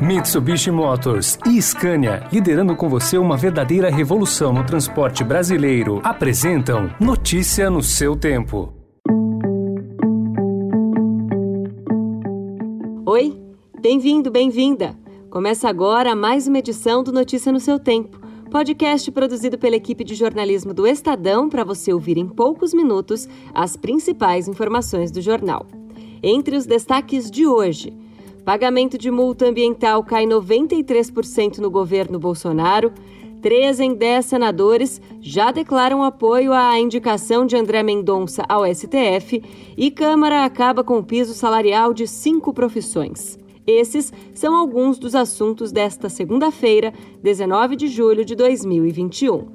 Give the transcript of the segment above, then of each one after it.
Mitsubishi Motors e Scania, liderando com você uma verdadeira revolução no transporte brasileiro, apresentam Notícia no seu tempo. Oi, bem-vindo, bem-vinda. Começa agora mais uma edição do Notícia no seu tempo, podcast produzido pela equipe de jornalismo do Estadão para você ouvir em poucos minutos as principais informações do jornal. Entre os destaques de hoje, Pagamento de multa ambiental cai 93% no governo Bolsonaro. Três em dez senadores já declaram apoio à indicação de André Mendonça ao STF e Câmara acaba com o piso salarial de cinco profissões. Esses são alguns dos assuntos desta segunda-feira, 19 de julho de 2021.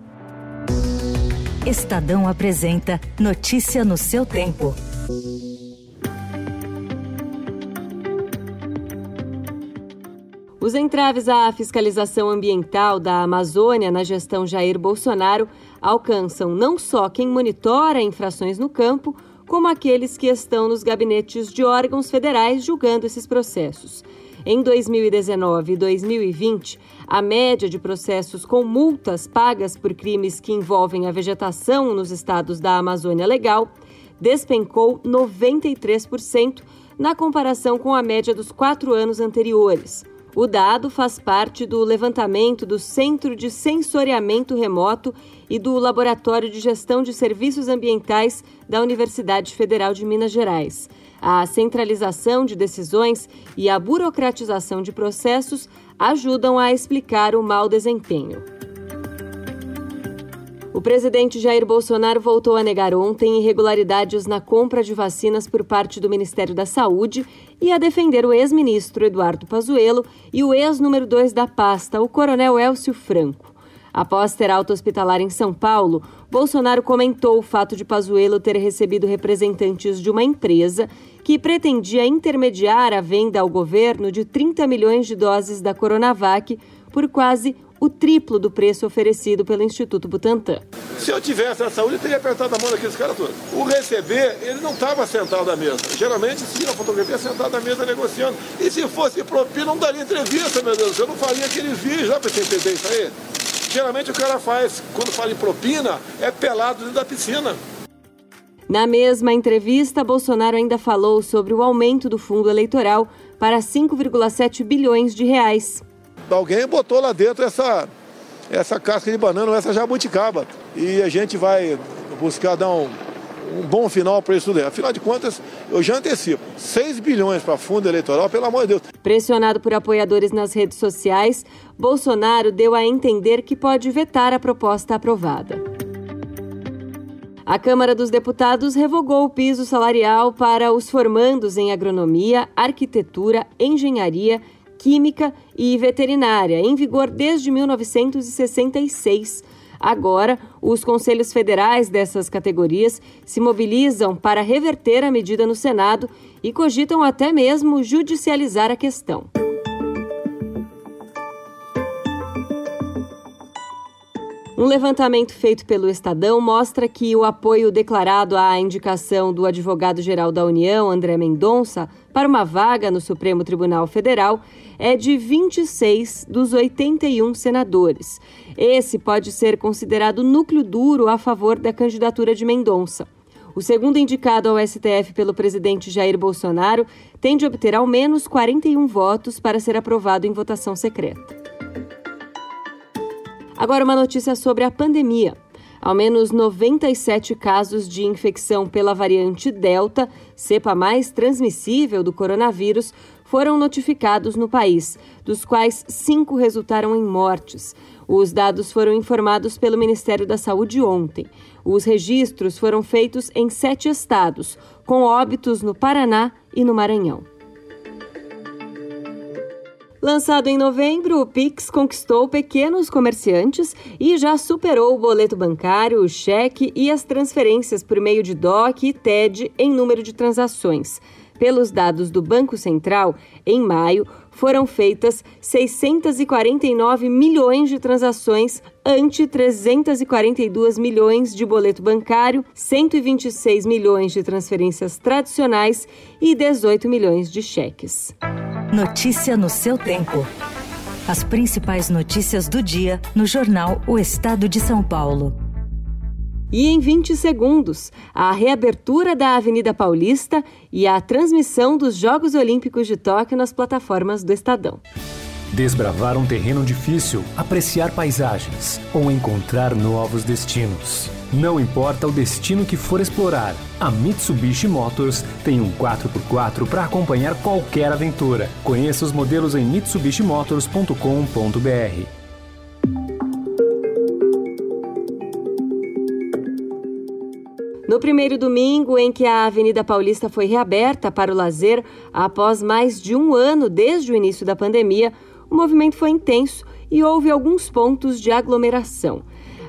Estadão apresenta Notícia no seu tempo. Os entraves à fiscalização ambiental da Amazônia na gestão Jair Bolsonaro alcançam não só quem monitora infrações no campo, como aqueles que estão nos gabinetes de órgãos federais julgando esses processos. Em 2019 e 2020, a média de processos com multas pagas por crimes que envolvem a vegetação nos estados da Amazônia Legal despencou 93% na comparação com a média dos quatro anos anteriores. O dado faz parte do levantamento do Centro de Sensoriamento Remoto e do Laboratório de Gestão de Serviços Ambientais da Universidade Federal de Minas Gerais. A centralização de decisões e a burocratização de processos ajudam a explicar o mau desempenho. O presidente Jair Bolsonaro voltou a negar ontem irregularidades na compra de vacinas por parte do Ministério da Saúde e a defender o ex-ministro Eduardo Pazuello e o ex-número 2 da pasta, o coronel Elcio Franco. Após ter alta hospitalar em São Paulo, Bolsonaro comentou o fato de Pazuello ter recebido representantes de uma empresa que pretendia intermediar a venda ao governo de 30 milhões de doses da Coronavac por quase o triplo do preço oferecido pelo Instituto Butantan. Se eu tivesse a saúde, eu teria apertado a mão daqueles caras todos. O receber, ele não estava sentado à mesa. Geralmente, se a fotografia, sentado à mesa negociando. E se fosse propina, não daria entrevista, meu Deus. Eu não faria aqueles vídeos, já para você entender isso aí. Geralmente o cara faz, quando fala em propina, é pelado dentro da piscina. Na mesma entrevista, Bolsonaro ainda falou sobre o aumento do fundo eleitoral para 5,7 bilhões de reais alguém botou lá dentro essa, essa casca de banana, essa jabuticaba. E a gente vai buscar dar um, um bom final para isso daí. Afinal de contas, eu já antecipo: 6 bilhões para fundo eleitoral, pelo amor de Deus. Pressionado por apoiadores nas redes sociais, Bolsonaro deu a entender que pode vetar a proposta aprovada. A Câmara dos Deputados revogou o piso salarial para os formandos em agronomia, arquitetura, engenharia Química e Veterinária, em vigor desde 1966. Agora, os conselhos federais dessas categorias se mobilizam para reverter a medida no Senado e cogitam até mesmo judicializar a questão. Um levantamento feito pelo Estadão mostra que o apoio declarado à indicação do advogado-geral da União, André Mendonça, para uma vaga no Supremo Tribunal Federal é de 26 dos 81 senadores. Esse pode ser considerado núcleo duro a favor da candidatura de Mendonça. O segundo indicado ao STF pelo presidente Jair Bolsonaro tem de obter ao menos 41 votos para ser aprovado em votação secreta. Agora, uma notícia sobre a pandemia. Ao menos 97 casos de infecção pela variante Delta, cepa mais transmissível do coronavírus, foram notificados no país, dos quais cinco resultaram em mortes. Os dados foram informados pelo Ministério da Saúde ontem. Os registros foram feitos em sete estados, com óbitos no Paraná e no Maranhão. Lançado em novembro, o Pix conquistou pequenos comerciantes e já superou o boleto bancário, o cheque e as transferências por meio de DOC e TED em número de transações. Pelos dados do Banco Central, em maio foram feitas 649 milhões de transações ante 342 milhões de boleto bancário, 126 milhões de transferências tradicionais e 18 milhões de cheques. Notícia no seu tempo. As principais notícias do dia no jornal O Estado de São Paulo. E em 20 segundos, a reabertura da Avenida Paulista e a transmissão dos Jogos Olímpicos de Tóquio nas plataformas do Estadão. Desbravar um terreno difícil, apreciar paisagens ou encontrar novos destinos. Não importa o destino que for explorar, a Mitsubishi Motors tem um 4x4 para acompanhar qualquer aventura. Conheça os modelos em mitsubishimotors.com.br. No primeiro domingo em que a Avenida Paulista foi reaberta para o lazer após mais de um ano desde o início da pandemia, o movimento foi intenso e houve alguns pontos de aglomeração.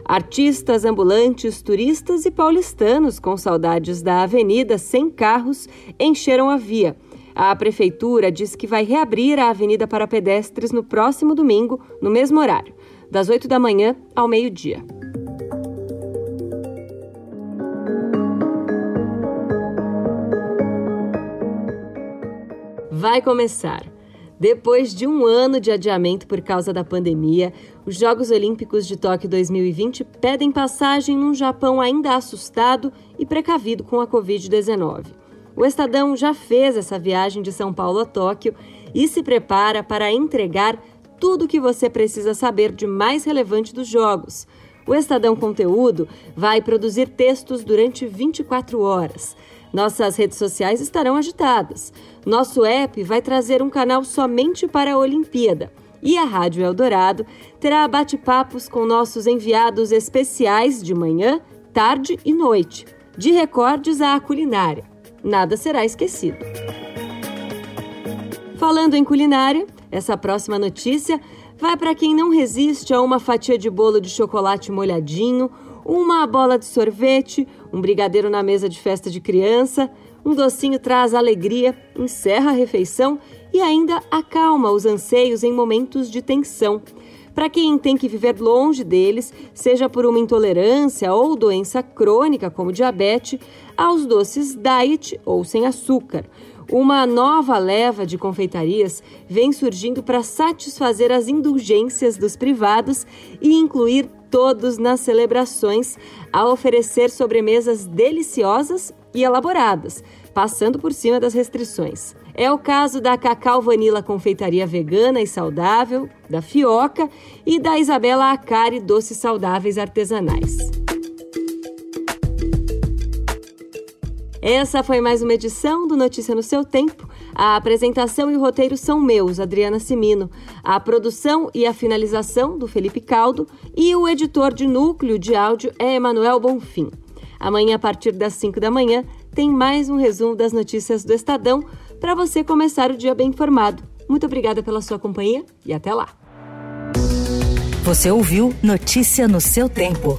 Artistas, ambulantes, turistas e paulistanos com saudades da avenida sem carros encheram a via. A prefeitura diz que vai reabrir a avenida para pedestres no próximo domingo, no mesmo horário, das 8 da manhã ao meio-dia. Vai começar. Depois de um ano de adiamento por causa da pandemia, os Jogos Olímpicos de Tóquio 2020 pedem passagem num Japão ainda assustado e precavido com a Covid-19. O Estadão já fez essa viagem de São Paulo a Tóquio e se prepara para entregar tudo o que você precisa saber de mais relevante dos Jogos. O Estadão Conteúdo vai produzir textos durante 24 horas. Nossas redes sociais estarão agitadas. Nosso app vai trazer um canal somente para a Olimpíada. E a Rádio Eldorado terá bate-papos com nossos enviados especiais de manhã, tarde e noite, de recordes à culinária. Nada será esquecido. Falando em culinária, essa próxima notícia vai para quem não resiste a uma fatia de bolo de chocolate molhadinho uma bola de sorvete, um brigadeiro na mesa de festa de criança, um docinho traz alegria, encerra a refeição e ainda acalma os anseios em momentos de tensão. Para quem tem que viver longe deles, seja por uma intolerância ou doença crônica como diabetes, aos doces diet ou sem açúcar. Uma nova leva de confeitarias vem surgindo para satisfazer as indulgências dos privados e incluir todos nas celebrações a oferecer sobremesas deliciosas e elaboradas, passando por cima das restrições. É o caso da Cacau Vanilla Confeitaria Vegana e Saudável, da Fioca e da Isabela Acari Doces Saudáveis Artesanais. Essa foi mais uma edição do Notícia no seu Tempo. A apresentação e o roteiro são meus, Adriana Simino. A produção e a finalização do Felipe Caldo e o editor de núcleo de áudio é Emanuel Bonfim. Amanhã, a partir das 5 da manhã, tem mais um resumo das notícias do Estadão para você começar o dia bem informado. Muito obrigada pela sua companhia e até lá. Você ouviu Notícia no seu tempo.